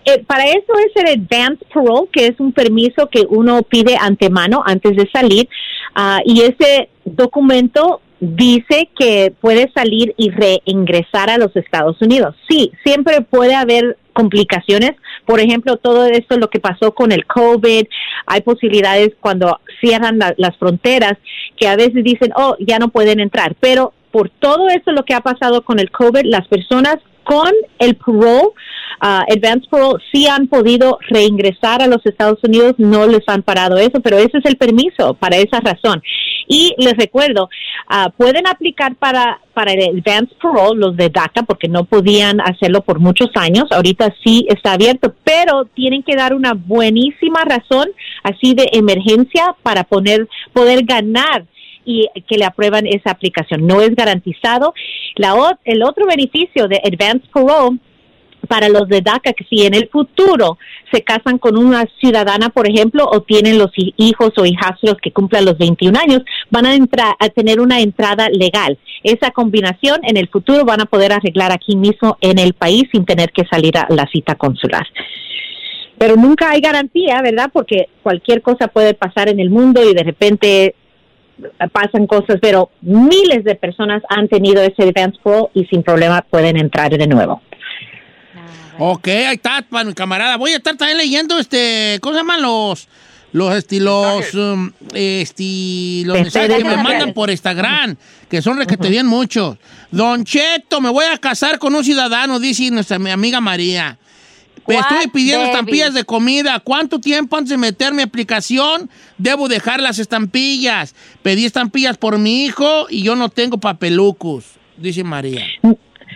eh, para eso es el Advance Parole, que es un permiso que uno pide antemano antes de salir, ah, y ese documento dice que puede salir y reingresar a los Estados Unidos. Sí, siempre puede haber complicaciones. Por ejemplo, todo esto lo que pasó con el COVID, hay posibilidades cuando cierran la- las fronteras que a veces dicen, oh, ya no pueden entrar, pero por todo eso lo que ha pasado con el COVID, las personas con el parole, ah, advance parole, sí han podido reingresar a los Estados Unidos, no les han parado eso, pero ese es el permiso para esa razón. Y les recuerdo, ah, pueden aplicar para, para el advance parole, los de DACA, porque no podían hacerlo por muchos años, ahorita sí está abierto, pero tienen que dar una buenísima razón, así de emergencia, para poner, poder ganar y que le aprueban esa aplicación. No es garantizado. La, o- el otro beneficio de Advance Parole para los de DACA, que si en el futuro se casan con una ciudadana, por ejemplo, o tienen los hi- hijos o hijastros que cumplan los 21 años, van a, entrar a tener una entrada legal. Esa combinación en el futuro van a poder arreglar aquí mismo en el país sin tener que salir a la cita consular. Pero nunca hay garantía, ¿verdad? Porque cualquier cosa puede pasar en el mundo y de repente pasan cosas, pero miles de personas han tenido ese advance parole y sin problema pueden entrar de nuevo. Ok, ahí está, para mi camarada. Voy a estar también leyendo, este, ¿cómo se llaman los, los, este, los, um, este, los mensajes que me mandan por Instagram, que son requete bien muchos. Don Cheto, me voy a casar con un ciudadano, dice nuestra mi amiga María. Me What, estuve pidiendo baby? estampillas de comida. ¿Cuánto tiempo antes de meter mi aplicación debo dejar las estampillas? Pedí estampillas por mi hijo y yo no tengo papelucos, dice María.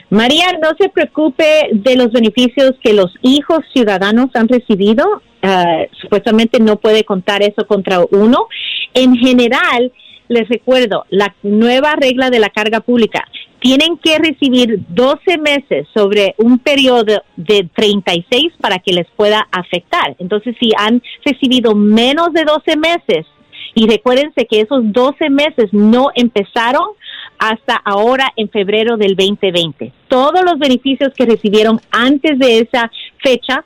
María, no se preocupe de los beneficios que los hijos ciudadanos han recibido. Ah, supuestamente no puede contar eso contra uno. En general, les recuerdo, la nueva regla de la carga pública, tienen que recibir 12 meses sobre un periodo de 36 para que les pueda afectar. Entonces, si han recibido menos de 12 meses, y recuérdense que esos 12 meses no empezaron hasta ahora en febrero del 2020. Todos los beneficios que recibieron antes de esa fecha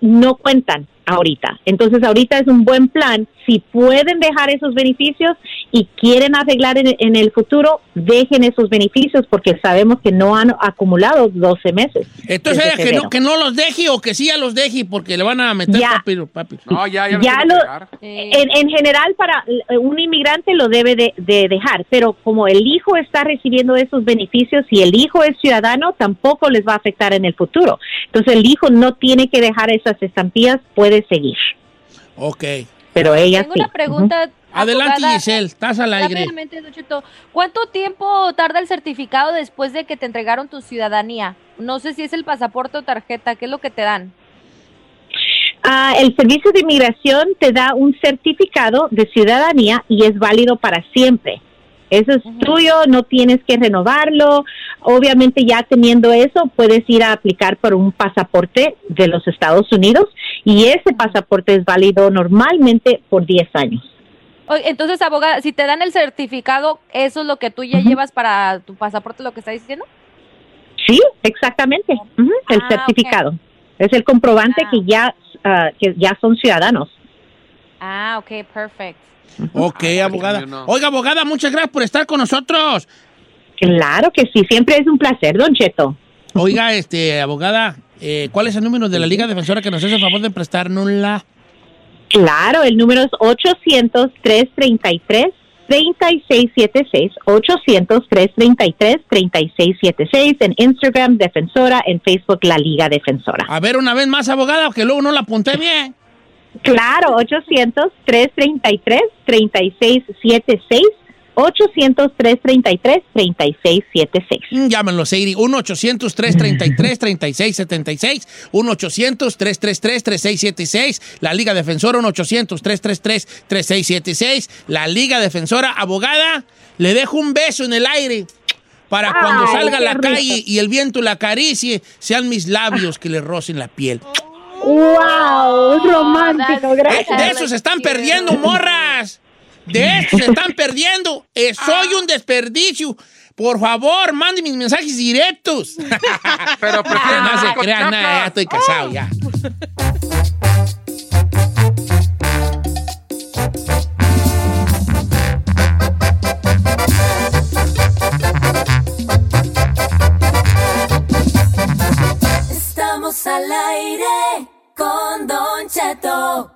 no cuentan ahorita. Entonces ahorita es un buen plan. Si pueden dejar esos beneficios y quieren arreglar en, en el futuro, dejen esos beneficios porque sabemos que no han acumulado 12 meses. Entonces, desde ¿era que no, febrero. que no los deje o que sí ya los deje porque le van a meter Ya. papi, papi. No, ya, ya, Ya lo-. En, en general, para un inmigrante lo debe de, de dejar, pero como el hijo está recibiendo esos beneficios y el hijo es ciudadano, tampoco les va a afectar en el futuro. Entonces, el hijo no tiene que dejar esas estampillas, puede seguir, Ok. Pero ella Tengo sí. una pregunta Adelante, Giselle, estás al aire. ¿cuánto tiempo tarda el certificado después de que te entregaron tu ciudadanía? No sé si es el pasaporte o tarjeta, ¿qué es lo que te dan? Ah, el Servicio de Inmigración te da un certificado de ciudadanía y es válido para siempre. Eso es tuyo, no tienes que renovarlo. Obviamente ya teniendo eso, puedes ir a aplicar por un pasaporte de los Estados Unidos y ese pasaporte es válido normalmente por 10 años. Oye, Entonces, abogada, si te dan el certificado, ¿eso es lo que tú ya llevas para tu pasaporte, lo que estás diciendo? Sí, exactamente. El Ah, certificado. Es el comprobante que ya ah, que ya son ciudadanos. Ah, ok, perfect. Ok, abogada. Oiga, abogada, muchas gracias por estar con nosotros. Claro que sí, siempre es un placer, Don Cheto. Oiga, este, abogada, eh, ¿cuál es el número de la Liga Defensora que nos hace el favor de prestarnos la? Claro, el número es 800-333-3676. 800-333-3676. En Instagram, Defensora. En Facebook, La Liga Defensora. A ver, una vez más, abogada, que luego no la apunté bien. Claro, 800-333-3676. 800-333-3676. Mm, Llámenlo, Seiri. 1-800-333-3676. 1-800-333-3676. La Liga Defensora, 1-800-333-3676. La Liga Defensora, abogada, le dejo un beso en el aire. Para cuando Ay, salga a la rico. calle y el viento la acaricie, sean mis labios que le rocen la piel. ¡Wow! Romántico, Eh, gracias. de eso se están perdiendo, morras. De eso se están perdiendo. Eh, soy un desperdicio. Por favor, mande mis mensajes directos. Pero prefieren no se con crean nada, ya estoy casado ya. Estamos al aire con Don Cheto.